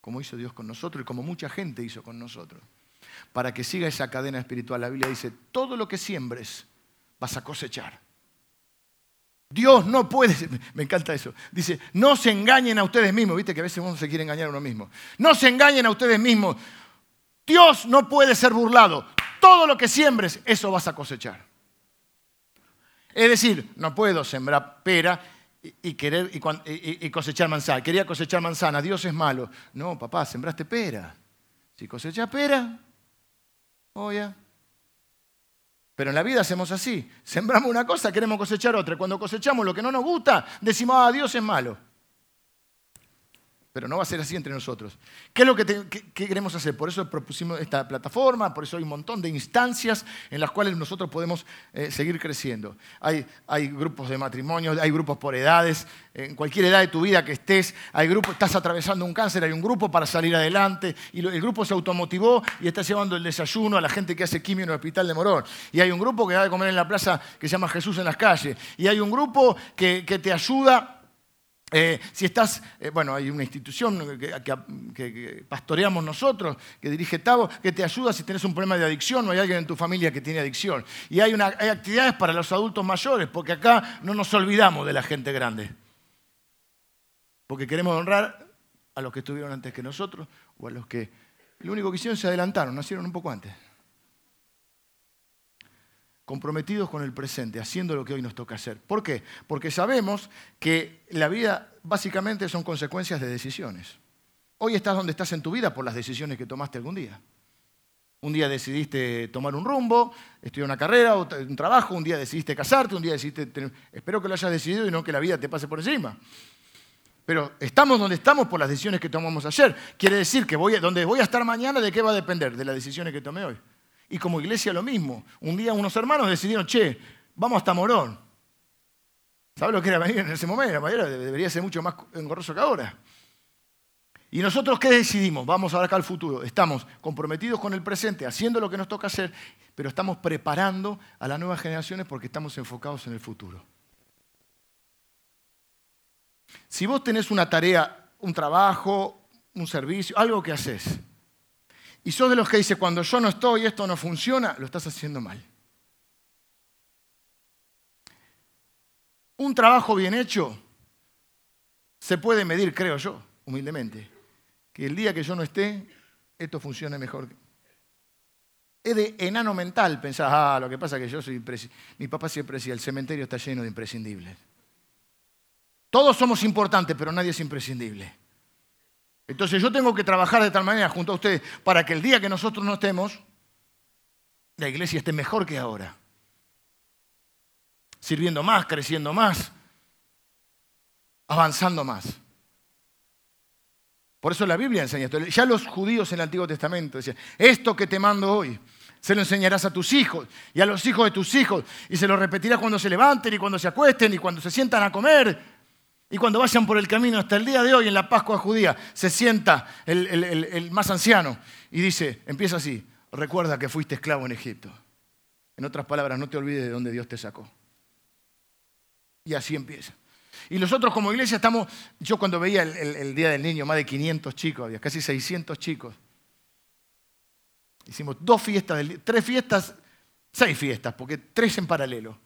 Como hizo Dios con nosotros y como mucha gente hizo con nosotros. Para que siga esa cadena espiritual. La Biblia dice, todo lo que siembres vas a cosechar. Dios no puede, me encanta eso, dice, no se engañen a ustedes mismos, viste que a veces uno se quiere engañar a uno mismo. No se engañen a ustedes mismos. Dios no puede ser burlado. Todo lo que siembres, eso vas a cosechar. Es decir, no puedo sembrar pera y, querer, y, cosechar manzana. Quería cosechar manzana, Dios es malo. No, papá, sembraste pera. Si cosecha pera, olla. Pero en la vida hacemos así. Sembramos una cosa, queremos cosechar otra. Cuando cosechamos lo que no nos gusta, decimos, ah, Dios es malo. Pero no va a ser así entre nosotros. ¿Qué es lo que, queremos hacer? Por eso propusimos esta plataforma, por eso hay un montón de instancias en las cuales nosotros podemos eh, seguir creciendo. Hay, grupos de matrimonio, hay grupos por edades, en cualquier edad de tu vida que estés, hay grupos, estás atravesando un cáncer, hay un grupo para salir adelante, y el grupo se automotivó y está llevando el desayuno a la gente que hace quimio en el hospital de Morón. Y hay un grupo que va a comer en la plaza que se llama Jesús en las calles. Y hay un grupo que te ayuda eh, si estás, eh, bueno, hay una institución que, pastoreamos nosotros, que dirige Tavo, que te ayuda si tienes un problema de adicción o hay alguien en tu familia que tiene adicción. Y hay, hay actividades para los adultos mayores, porque acá no nos olvidamos de la gente grande. Porque queremos honrar a los que estuvieron antes que nosotros o a los que lo único que hicieron se adelantaron, nacieron un poco antes comprometidos con el presente, haciendo lo que hoy nos toca hacer. ¿Por qué? Porque sabemos que la vida básicamente son consecuencias de decisiones. Hoy estás donde estás en tu vida por las decisiones que tomaste algún día. Un día decidiste tomar un rumbo, estudiar una carrera, un trabajo, un día decidiste casarte, un día decidiste... Tener... Espero que lo hayas decidido y no que la vida te pase por encima. Pero estamos donde estamos por las decisiones que tomamos ayer. Quiere decir que voy, donde voy a estar mañana, ¿de qué va a depender? De las decisiones que tomé hoy. Y como iglesia lo mismo. Un día unos hermanos decidieron, che, vamos hasta Morón. ¿Sabes lo que era venir en ese momento? debería ser mucho más engorroso que ahora. ¿Y nosotros qué decidimos? Vamos ahora acá al futuro. Estamos comprometidos con el presente, haciendo lo que nos toca hacer, pero estamos preparando a las nuevas generaciones porque estamos enfocados en el futuro. Si vos tenés una tarea, un trabajo, un servicio, algo que haces, y sos de los que dice, cuando yo no estoy, esto no funciona, lo estás haciendo mal. Un trabajo bien hecho se puede medir, creo yo, humildemente, que el día que yo no esté, esto funcione mejor. Es de enano mental pensar, ah, lo que pasa es que yo soy Mi papá siempre decía, el cementerio está lleno de imprescindibles. Todos somos importantes, pero nadie es imprescindible. Entonces yo tengo que trabajar de tal manera junto a ustedes para que el día que nosotros no estemos, la iglesia esté mejor que ahora. Sirviendo más, creciendo más, avanzando más. Por eso la Biblia enseña esto. Ya los judíos en el Antiguo Testamento decían, esto que te mando hoy, se lo enseñarás a tus hijos y a los hijos de tus hijos, y se lo repetirás cuando se levanten y cuando se acuesten y cuando se sientan a comer y cuando vayan por el camino hasta el día de hoy en la Pascua judía, se sienta el, más anciano y dice, empieza así, recuerda que fuiste esclavo en Egipto. En otras palabras, no te olvides de dónde Dios te sacó. Y así empieza. Y nosotros como iglesia estamos, yo cuando veía el, Día del Niño, más de 500 chicos, había casi 600 chicos. Hicimos dos fiestas, tres fiestas, seis fiestas, porque tres en paralelo.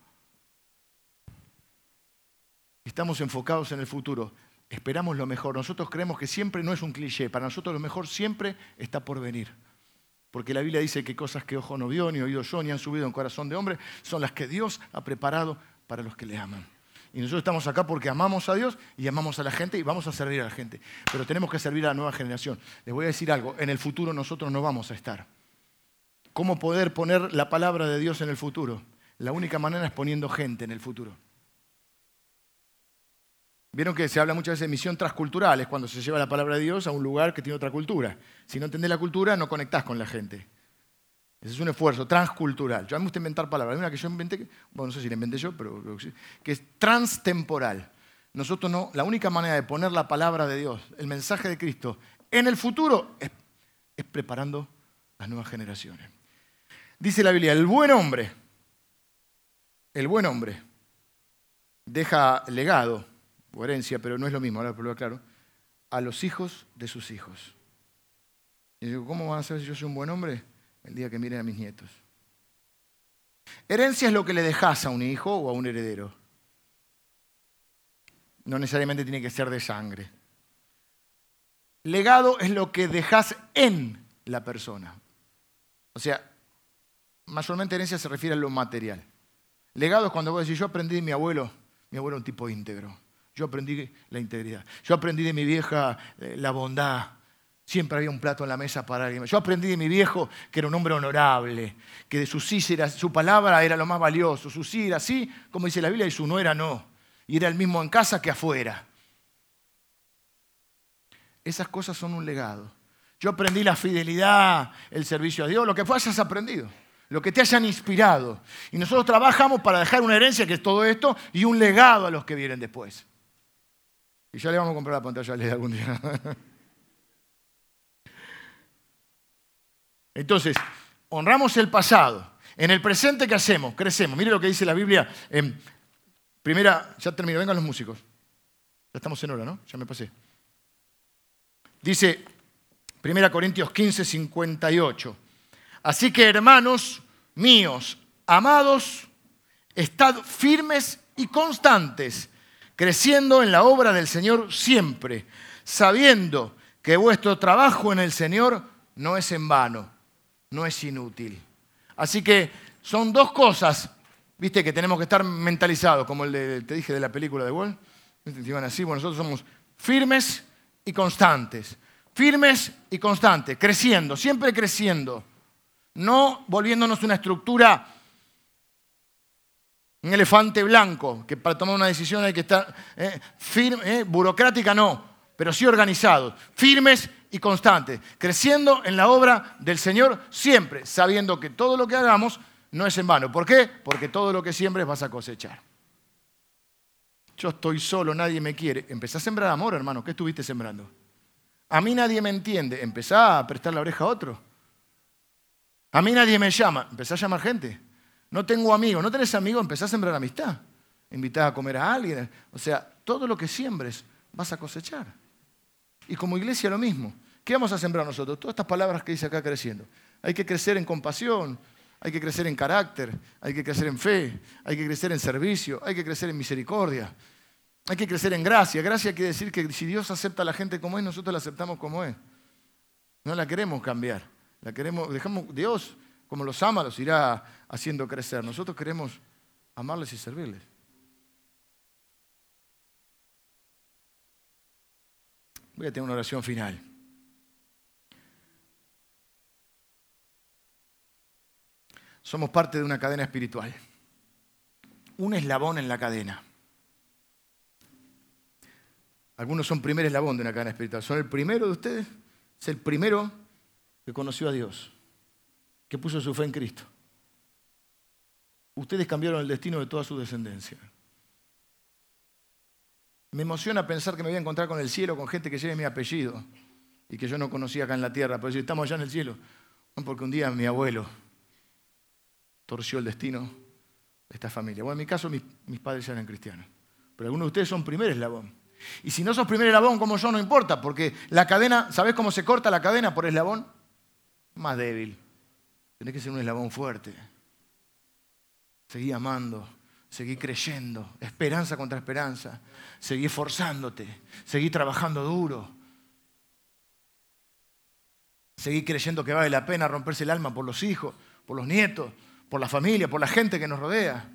Estamos enfocados en el futuro. Esperamos lo mejor. Nosotros creemos que siempre no es un cliché. Para nosotros lo mejor siempre está por venir. Porque la Biblia dice que cosas que ojo no vio, ni oído yo, ni han subido en corazón de hombre, son las que Dios ha preparado para los que le aman. Y nosotros estamos acá porque amamos a Dios y amamos a la gente y vamos a servir a la gente. Pero tenemos que servir a la nueva generación. Les voy a decir algo, en el futuro nosotros no vamos a estar. ¿Cómo poder poner la palabra de Dios en el futuro? La única manera es poniendo gente en el futuro. Vieron que se habla muchas veces de misión transcultural, es cuando se lleva la palabra de Dios a un lugar que tiene otra cultura. Si no entendés la cultura, no conectás con la gente. Ese es un esfuerzo transcultural. Yo a mí me gusta inventar palabras. Hay una que yo inventé, bueno, no sé si la inventé yo, pero que es transtemporal. Nosotros no, la única manera de poner la palabra de Dios, el mensaje de Cristo, en el futuro es, es preparando las nuevas generaciones. Dice la Biblia, el buen hombre, el buen hombre deja legado o herencia, pero no es lo mismo, ahora lo claro, a los hijos de sus hijos. Y digo, ¿cómo van a saber si yo soy un buen hombre? El día que miren a mis nietos. Herencia es lo que le dejas a un hijo o a un heredero. No necesariamente tiene que ser de sangre. Legado es lo que dejas en la persona. O sea, mayormente herencia se refiere a lo material. Legado es cuando vos decís, yo aprendí de mi abuelo, mi abuelo era un tipo íntegro. Yo aprendí la integridad. Yo aprendí de mi vieja eh, la bondad. Siempre había un plato en la mesa para alguien. Yo aprendí de mi viejo que era un hombre honorable, que de su sí su palabra era lo más valioso. Su sí era sí, como dice la Biblia, y su no era no. Y era el mismo en casa que afuera. Esas cosas son un legado. Yo aprendí la fidelidad, el servicio a Dios, lo que hayas aprendido, lo que te hayan inspirado. Y nosotros trabajamos para dejar una herencia que es todo esto y un legado a los que vienen después. Y ya le vamos a comprar la pantalla LED algún día. Entonces, honramos el pasado. En el presente, ¿qué hacemos? Crecemos. Mire lo que dice la Biblia. Primera, ya termino, vengan los músicos. Ya estamos en hora, ¿no? Ya me pasé. Dice 1 Corintios 15, 58. Así que, hermanos míos, amados, estad firmes y constantes, creciendo en la obra del Señor siempre, sabiendo que vuestro trabajo en el Señor no es en vano no es inútil. Así que son dos cosas, viste, que tenemos que estar mentalizados, como el de, te dije de la película de Wall. Iban así, bueno, nosotros somos firmes y constantes. Firmes y constantes, creciendo, siempre creciendo. No volviéndonos una estructura, un elefante blanco, que para tomar una decisión hay que estar eh, firme, eh, burocrática no, pero sí organizados, firmes y constante, creciendo en la obra del Señor siempre, sabiendo que todo lo que hagamos no es en vano. ¿Por qué? Porque todo lo que siembres vas a cosechar. Yo estoy solo, nadie me quiere. Empezá a sembrar amor, hermano. ¿Qué estuviste sembrando? A mí nadie me entiende. Empezá a prestar la oreja a otro. A mí nadie me llama. Empezá a llamar gente. No tengo amigos. ¿No tenés amigos? Empezá a sembrar amistad. Invitá a comer a alguien. O sea, todo lo que siembres vas a cosechar. Y como iglesia lo mismo. ¿Qué vamos a sembrar nosotros? Todas estas palabras que dice acá creciendo. Hay que crecer en compasión, hay que crecer en carácter, hay que crecer en fe, hay que crecer en servicio, hay que crecer en misericordia, hay que crecer en gracia. Gracia quiere decir que si Dios acepta a la gente como es, nosotros la aceptamos como es. No la queremos cambiar. La queremos, dejamos, Dios, como los ama, los irá haciendo crecer. Nosotros queremos amarles y servirles. Voy a tener una oración final. Somos parte de una cadena espiritual. Un eslabón en la cadena. Algunos son primer eslabón de una cadena espiritual. ¿Son el primero de ustedes? Es el primero que conoció a Dios, que puso su fe en Cristo. Ustedes cambiaron el destino de toda su descendencia. Me emociona pensar que me voy a encontrar con el cielo, con gente que lleve mi apellido y que yo no conocía acá en la tierra. Pero si estamos allá en el cielo, porque un día mi abuelo torció el destino de esta familia. Bueno, en mi caso mis, padres eran cristianos, pero algunos de ustedes son primer eslabón. Y si no sos primer eslabón como yo, no importa, porque la cadena, ¿sabés cómo se corta la cadena por eslabón? Más débil. Tenés que ser un eslabón fuerte. Seguí amando, seguí creyendo, esperanza contra esperanza, seguí esforzándote, seguí trabajando duro, seguí creyendo que vale la pena romperse el alma por los hijos, por los nietos, por la familia, por la gente que nos rodea,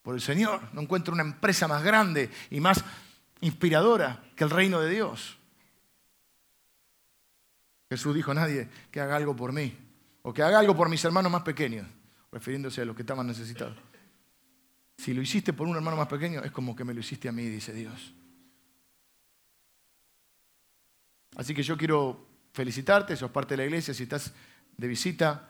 por el Señor. No encuentro una empresa más grande y más inspiradora que el reino de Dios. Jesús dijo a nadie que haga algo por mí o que haga algo por mis hermanos más pequeños, refiriéndose a los que estaban necesitados. Si lo hiciste por un hermano más pequeño, es como que me lo hiciste a mí, dice Dios. Así que yo quiero felicitarte, sos parte de la iglesia, si estás de visita,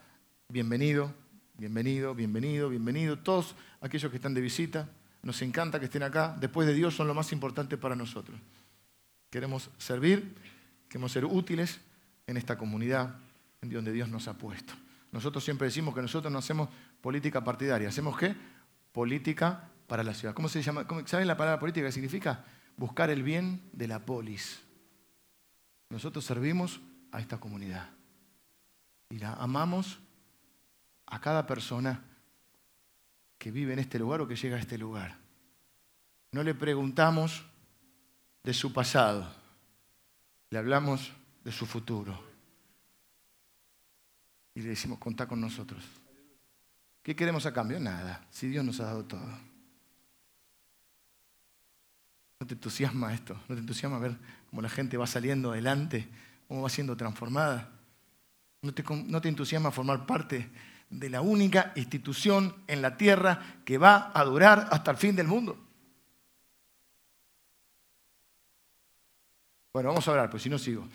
bienvenido, bienvenido, bienvenido, bienvenido. Todos aquellos que están de visita, nos encanta que estén acá. Después de Dios son lo más importante para nosotros. Queremos servir, queremos ser útiles en esta comunidad en donde Dios nos ha puesto. Nosotros siempre decimos que nosotros no hacemos política partidaria. ¿Hacemos qué? política para la ciudad. ¿Cómo se llama? ¿Saben la palabra política? ¿Qué significa? Buscar el bien de la polis. Nosotros servimos a esta comunidad y la amamos a cada persona que vive en este lugar o que llega a este lugar. No le preguntamos de su pasado, le hablamos de su futuro. Y le decimos, contá con nosotros. ¿Qué queremos a cambio? Nada, si Dios nos ha dado todo. ¿No te entusiasma esto? ¿No te entusiasma ver cómo la gente va saliendo adelante cómo va siendo transformada. ¿No te, ¿No te entusiasma formar parte de la única institución en la tierra que va a durar hasta el fin del mundo? Bueno, vamos a orar, pues si no sigo.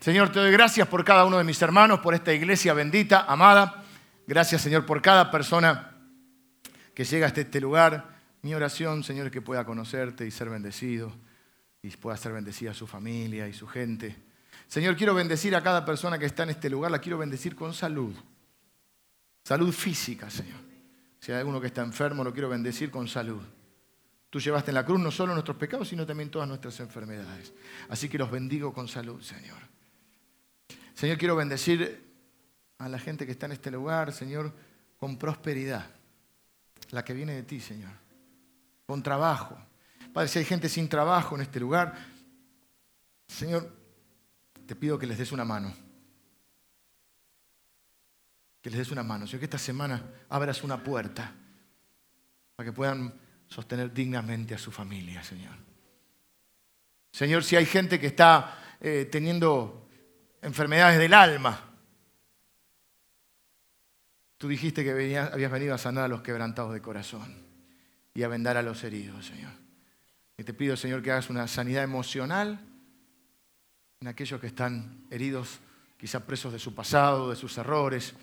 Señor, te doy gracias por cada uno de mis hermanos, por esta iglesia bendita, amada. Gracias, Señor, por cada persona que llega hasta este lugar. Mi oración, Señor, es que pueda conocerte y ser bendecido, y pueda ser bendecida su familia y su gente. Señor, quiero bendecir a cada persona que está en este lugar, la quiero bendecir con salud. Salud física, Señor. Si hay alguno que está enfermo, lo quiero bendecir con salud. Tú llevaste en la cruz no solo nuestros pecados, sino también todas nuestras enfermedades. Así que los bendigo con salud, Señor. Señor, quiero bendecir a la gente que está en este lugar, Señor, con prosperidad, la que viene de ti, Señor, con trabajo. Padre, si hay gente sin trabajo en este lugar, Señor, te pido que les des una mano. Que les des una mano. Señor, que esta semana abras una puerta para que puedan sostener dignamente a su familia, Señor. Señor, si hay gente que está eh, teniendo enfermedades del alma. Tú dijiste que habías venido a sanar a los quebrantados de corazón y a vendar a los heridos, Señor. Y te pido, Señor, que hagas una sanidad emocional en aquellos que están heridos, quizá presos de su pasado, de sus errores.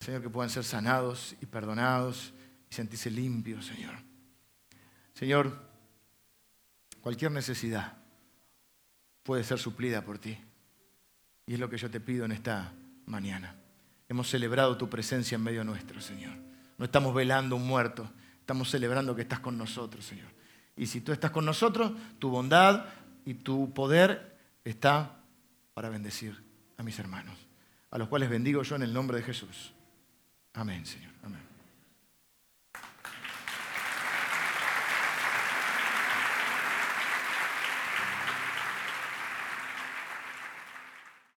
Señor, que puedan ser sanados y perdonados y sentirse limpios, Señor. Señor, cualquier necesidad puede ser suplida por ti. Y es lo que yo te pido en esta mañana. Hemos celebrado tu presencia en medio nuestro, Señor. No estamos velando un muerto, estamos celebrando que estás con nosotros, Señor. Y si tú estás con nosotros, tu bondad y tu poder está para bendecir a mis hermanos, a los cuales bendigo yo en el nombre de Jesús. Amén, Señor.